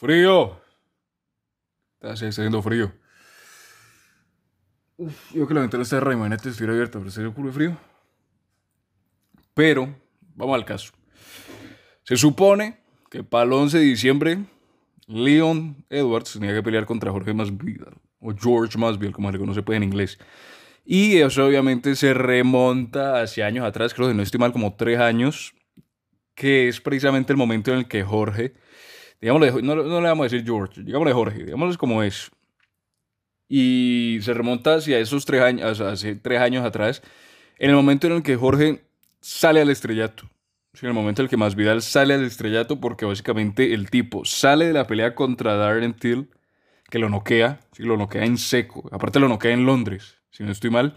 Frío. Está haciendo frío. Uf, yo que la ventana está de Raimanete estuviera abierta, pero serio culo de frío. Pero, vamos al caso. Se supone que para el 11 de diciembre, Leon Edwards tenía que pelear contra Jorge Masvidal, o George Masvidal, como se le conoce pues en inglés. Y eso obviamente se remonta hacia años atrás, creo que no estoy mal, como tres años, que es precisamente el momento en el que Jorge, digámosle, no, no le vamos a decir George, digámosle Jorge, digámosle como es. Y se remonta hacia esos tres años, hace tres años atrás, en el momento en el que Jorge sale al estrellato. en el momento en el que Masvidal sale al estrellato, porque básicamente el tipo sale de la pelea contra Darren Till, que lo noquea, ¿sí? lo noquea en seco. Aparte lo noquea en Londres, si no estoy mal,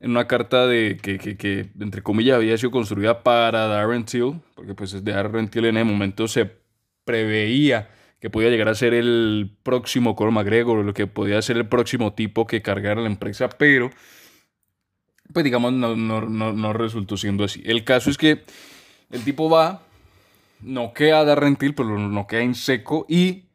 en una carta de que, que, que entre comillas había sido construida para Darren Till, porque pues Darren Till en ese momento se preveía que podía llegar a ser el próximo Conor McGregor, lo que podía ser el próximo tipo que cargara la empresa, pero pues digamos no, no, no, no resultó siendo así. El caso es que el tipo va, noquea a Darren Till, pero lo noquea en seco y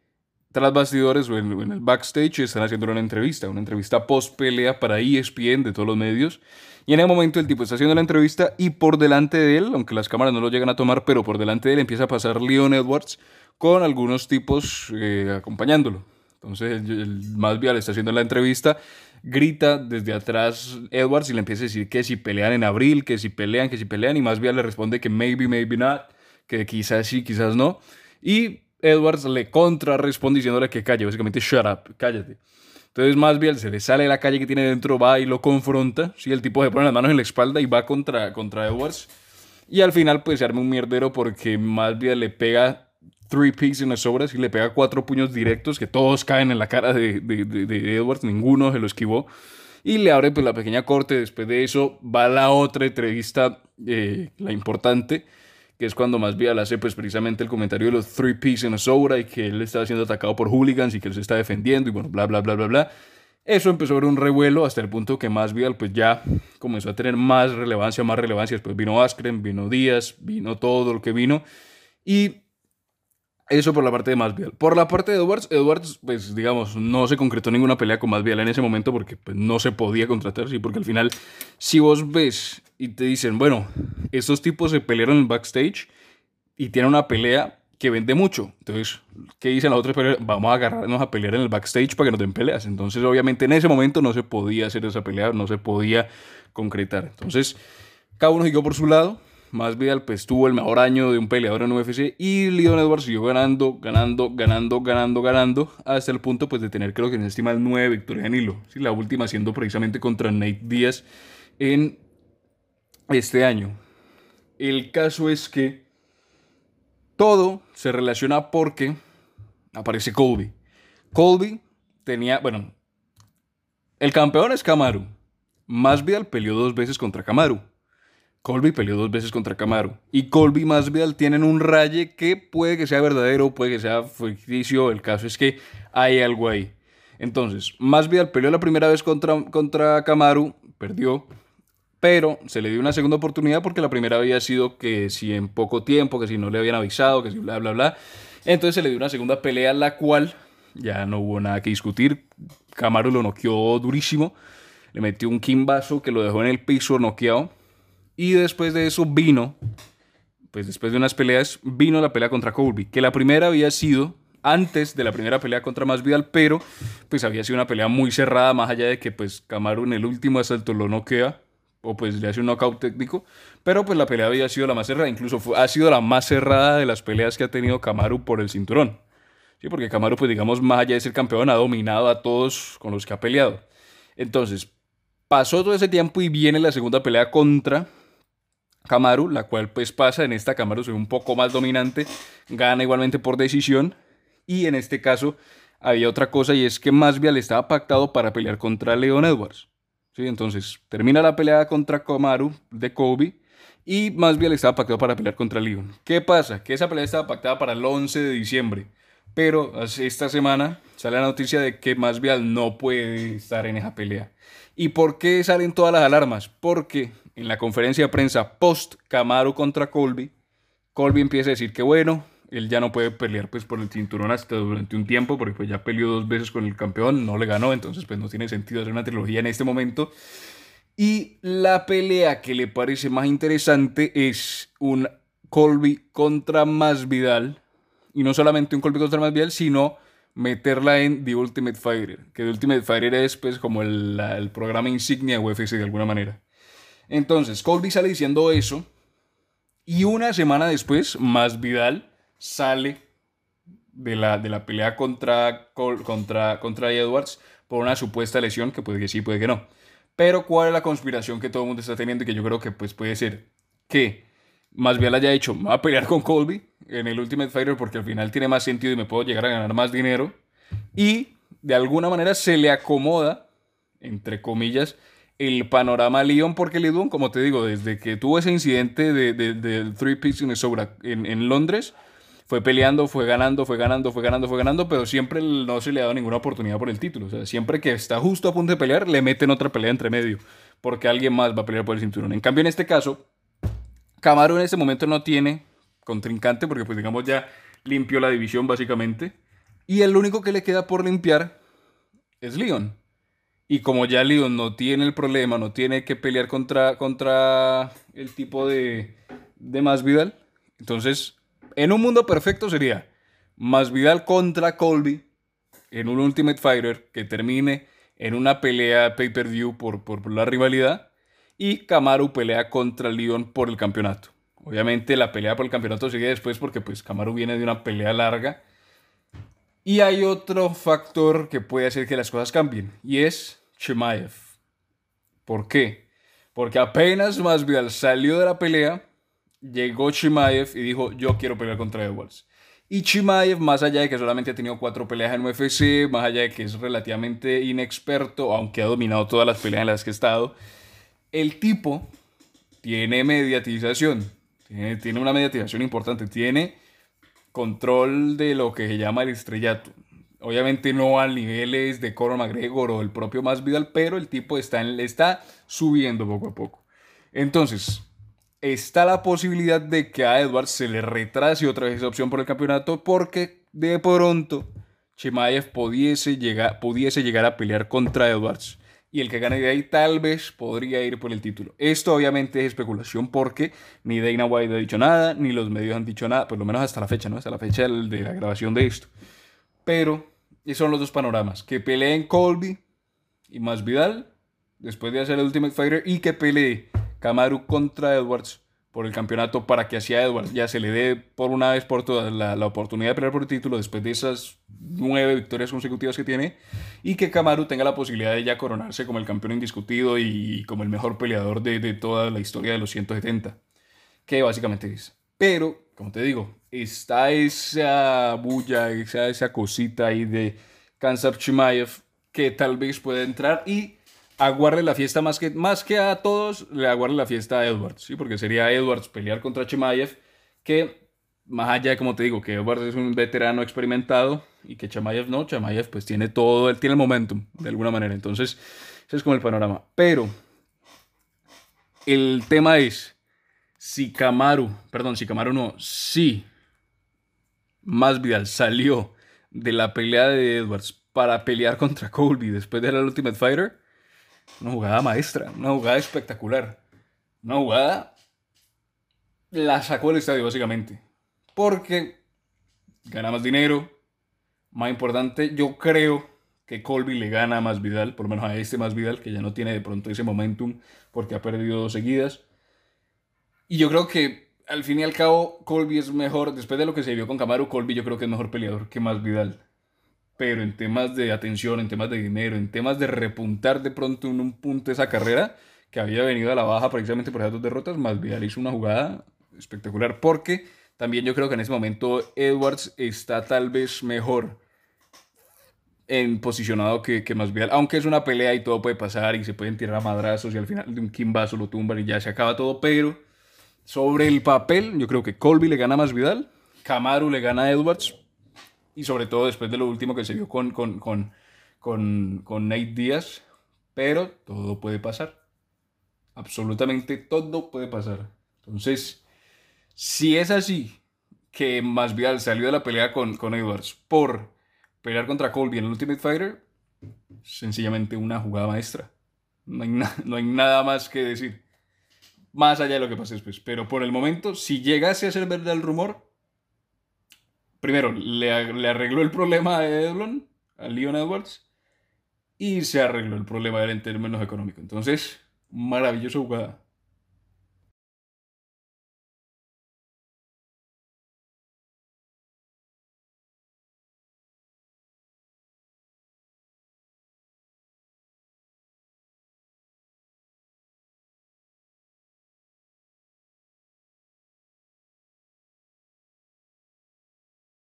tras bastidores o en, el backstage están haciendo una entrevista, una entrevista post pelea para ESPN de todos los medios. Y en el momento el tipo está haciendo la entrevista y por delante de él, aunque las cámaras no lo llegan a tomar, pero por delante de él empieza a pasar Leon Edwards con algunos tipos eh, acompañándolo. Entonces el, más vial está haciendo la entrevista, grita desde atrás Edwards y le empieza a decir que si pelean en abril, que si pelean, que si pelean, y más vial le responde que maybe, maybe not, que quizás sí, quizás no. Y Edwards le contra responde diciéndole que calle, básicamente shut up, cállate. Entonces más bien se le sale la calle que tiene dentro, va y lo confronta. ¿sí? El tipo se pone las manos en la espalda y va contra, contra Edwards. Y al final pues se arma un mierdero porque más bien le pega three pieces en las obras y le pega cuatro puños directos que todos caen en la cara de, de, Edwards, ninguno se lo esquivó. Y le abre pues la pequeña corte, después de eso va la otra entrevista, eh, la importante, que es cuando más bien hace pues precisamente el comentario de los three pieces en sobra y que él estaba siendo atacado por hooligans y que él se está defendiendo y bueno, bla, bla, bla, bla, bla. Eso empezó a ver un revuelo hasta el punto que bien pues ya comenzó a tener más relevancia, más relevancia. Después vino Askren, vino Díaz, vino todo lo que vino. Y eso por la parte de Masvidal. Por la parte de Edwards, Edwards, pues digamos, no se concretó ninguna pelea con Masvidal en ese momento porque pues, no se podía contratar, sí, porque al final, si vos ves y te dicen, bueno, estos tipos se pelearon en backstage y tienen una pelea que vende mucho. Entonces, ¿qué dicen las otras peleas? Vamos a agarrarnos a pelear en el backstage para que nos den peleas. Entonces, obviamente, en ese momento no se podía hacer esa pelea, no se podía concretar. Entonces, cada uno siguió por su lado. Más Vidal pues tuvo el mejor año de un peleador en UFC y Leon Edwards siguió ganando, ganando, ganando, ganando, ganando hasta el punto pues de tener creo que en estima nueve victorias en hilo. ¿sí? La última siendo precisamente contra Nate Díaz en este año. El caso es que todo se relaciona porque aparece Colby. Colby tenía, bueno, el campeón es Kamaru. Masvidal peleó dos veces contra Kamaru. Colby peleó dos veces contra Kamaru. Y Colby y Masvidal tienen un raye que puede que sea verdadero, puede que sea ficticio. El caso es que hay algo ahí. Entonces, Masvidal peleó la primera vez contra, contra Kamaru, perdió pero se le dio una segunda oportunidad porque la primera había sido que si en poco tiempo, que si no le habían avisado, que si bla, bla, bla. Entonces se le dio una segunda pelea, la cual ya no hubo nada que discutir. Camaro lo noqueó durísimo, le metió un quimbazo que lo dejó en el piso noqueado. Y después de eso vino, pues después de unas peleas, vino la pelea contra Colby, que la primera había sido antes de la primera pelea contra Masvidal, pero pues había sido una pelea muy cerrada, más allá de que pues Camaro en el último asalto lo noquea o pues le hace un knockout técnico, pero pues la pelea había sido la más cerrada, incluso ha sido la más cerrada de las peleas que ha tenido Kamaru por el cinturón. Sí, porque Kamaru pues digamos más allá de ser campeón ha dominado a todos con los que ha peleado. Entonces, pasó todo ese tiempo y viene la segunda pelea contra Kamaru, la cual pues pasa, en esta Kamaru ve un poco más dominante, gana igualmente por decisión y en este caso había otra cosa y es que Masvidal estaba pactado para pelear contra Leon Edwards. ¿sí? Entonces, termina la pelea contra Komaru de Kobe y Masvidal estaba pactado para pelear contra Leon. ¿Qué pasa? Que esa pelea estaba pactada para el 11 de diciembre, pero esta semana sale la noticia de que Masvidal no puede estar en esa pelea. ¿Y por qué salen todas las alarmas? Porque en la conferencia de prensa post Camaro contra Colby, Colby empieza a decir que bueno, Él ya no puede pelear pues por el cinturón hasta durante un tiempo, porque pues ya peleó dos veces con el campeón, no le ganó, entonces pues no tiene sentido hacer una trilogía en este momento. Y la pelea que le parece más interesante es un Colby contra Masvidal. Y no solamente un Colby contra Masvidal, sino meterla en The Ultimate Fighter. Que The Ultimate Fighter es pues como el, el programa insignia de UFC de alguna manera. Entonces, Colby sale diciendo eso. Y una semana después, Masvidal sale de la, de la pelea contra, contra, contra Edwards por una supuesta lesión que puede que sí, puede que no. Pero ¿cuál es la conspiración que todo el mundo está teniendo y que yo creo que pues, puede ser que Masvidal haya dicho, va a pelear con Colby en el Ultimate Fighter porque al final tiene más sentido y me puedo llegar a ganar más dinero. Y de alguna manera se le acomoda, entre comillas, el panorama a Leon porque Leon, como te digo, desde que tuvo ese incidente del de, Three Peaks en, en Londres, fue peleando, fue ganando, fue ganando, fue ganando, fue ganando, pero siempre no se le ha dado ninguna oportunidad por el título. O sea, siempre que está justo a punto de pelear, le meten otra pelea entre medio, porque alguien más va a pelear por el cinturón. En cambio, en este caso, Camaro en este momento no tiene contrincante, porque pues digamos ya limpió la división básicamente, y el único que le queda por limpiar es Leon. Y como ya Leon no tiene el problema, no tiene que pelear contra, contra el tipo de, de Masvidal, entonces en un mundo perfecto sería Masvidal contra Colby en un Ultimate Fighter que termine en una pelea pay-per-view por, por, la rivalidad y Kamaru pelea contra Leon por el campeonato. Obviamente la pelea por el campeonato sigue después porque pues Kamaru viene de una pelea larga. Y hay otro factor que puede hacer que las cosas cambien y es Chimaev. ¿Por qué? Porque apenas Masvidal salió de la pelea, llegó Chimaev y dijo, yo quiero pelear contra Edwards. Y Chimaev, más allá de que solamente ha tenido cuatro peleas en UFC, más allá de que es relativamente inexperto, aunque ha dominado todas las peleas en las que ha estado, el tipo tiene mediatización, tiene, tiene una mediatización importante, tiene control de lo que se llama el estrellato. Obviamente no a niveles de Conor McGregor o el propio Masvidal, pero el tipo está, está subiendo poco a poco. Entonces, está la posibilidad de que a Edwards se le retrase otra vez esa opción por el campeonato porque de pronto Chimaev pudiese llegar, pudiese llegar a pelear contra Edwards y el que gane de ahí tal vez podría ir por el título. Esto obviamente es especulación porque ni Dana White ha dicho nada, ni los medios han dicho nada, por lo menos hasta la fecha, ¿no? Hasta la fecha de la grabación de esto. Pero esos son los dos panoramas, que peleen Colby y Masvidal después de hacer el Ultimate Fighter y que pelee Kamaru contra Edwards por el campeonato para que así a Edwards ya se le dé por una vez por todas la, la, oportunidad de pelear por el título después de esas nueve victorias consecutivas que tiene y que Kamaru tenga la posibilidad de ya coronarse como el campeón indiscutido y como el mejor peleador de, de toda la historia de los 170 que básicamente es. Pero como te digo está esa bulla esa, esa cosita ahí de Kansap Chimaev que tal vez pueda entrar y aguarde la fiesta más que, más que a todos, le aguarde la fiesta a Edwards, ¿sí? Porque sería Edwards pelear contra Chimaev, que más allá como te digo, que Edwards es un veterano experimentado y que Chimaev no, Chimaev pues tiene todo, él tiene el momentum, de alguna manera. Entonces, ese es como el panorama. Pero, el tema es, si Kamaru, perdón, si Kamaru no, si Masvidal salió de la pelea de Edwards para pelear contra Colby después de la Ultimate Fighter, una jugada maestra, una jugada espectacular. Una jugada la sacó del estadio básicamente. Porque gana más dinero. Más importante, yo creo que Colby le gana a más Vidal, por lo menos a este más Vidal, que ya no tiene de pronto ese momentum porque ha perdido dos seguidas. Y yo creo que al fin y al cabo Colby es mejor, después de lo que se vio con Camaro, Colby yo creo que es mejor peleador que más Vidal. Pero en temas de atención, en temas de dinero, en temas de repuntar de pronto en un punto esa carrera que había venido a la baja precisamente por esas dos derrotas, Masvidal hizo una jugada espectacular porque también yo creo que en ese momento Edwards está tal vez mejor en posicionado que, que Masvidal, aunque es una pelea y todo puede pasar y se pueden tirar a madrazos y al final de un kimbazo lo tumban y ya se acaba todo, pero sobre el papel yo creo que Colby le gana a Masvidal, Kamaru le gana a Edwards, y sobre todo después de lo último que se vio con, con, con, con, con Nate Díaz, pero todo puede pasar. Absolutamente todo puede pasar. Entonces, si es así, que Masvidal salió de la pelea con, con Edwards por pelear contra Colby en el Ultimate Fighter, sencillamente una jugada maestra. No hay, no hay nada más que decir. Más allá de lo que pase después. Pero por el momento, si llegase a ser verdad el rumor, primero, le, arregló el problema a Edlon, a Leon Edwards, y se arregló el problema de él en términos económicos. Entonces, maravillosa jugada.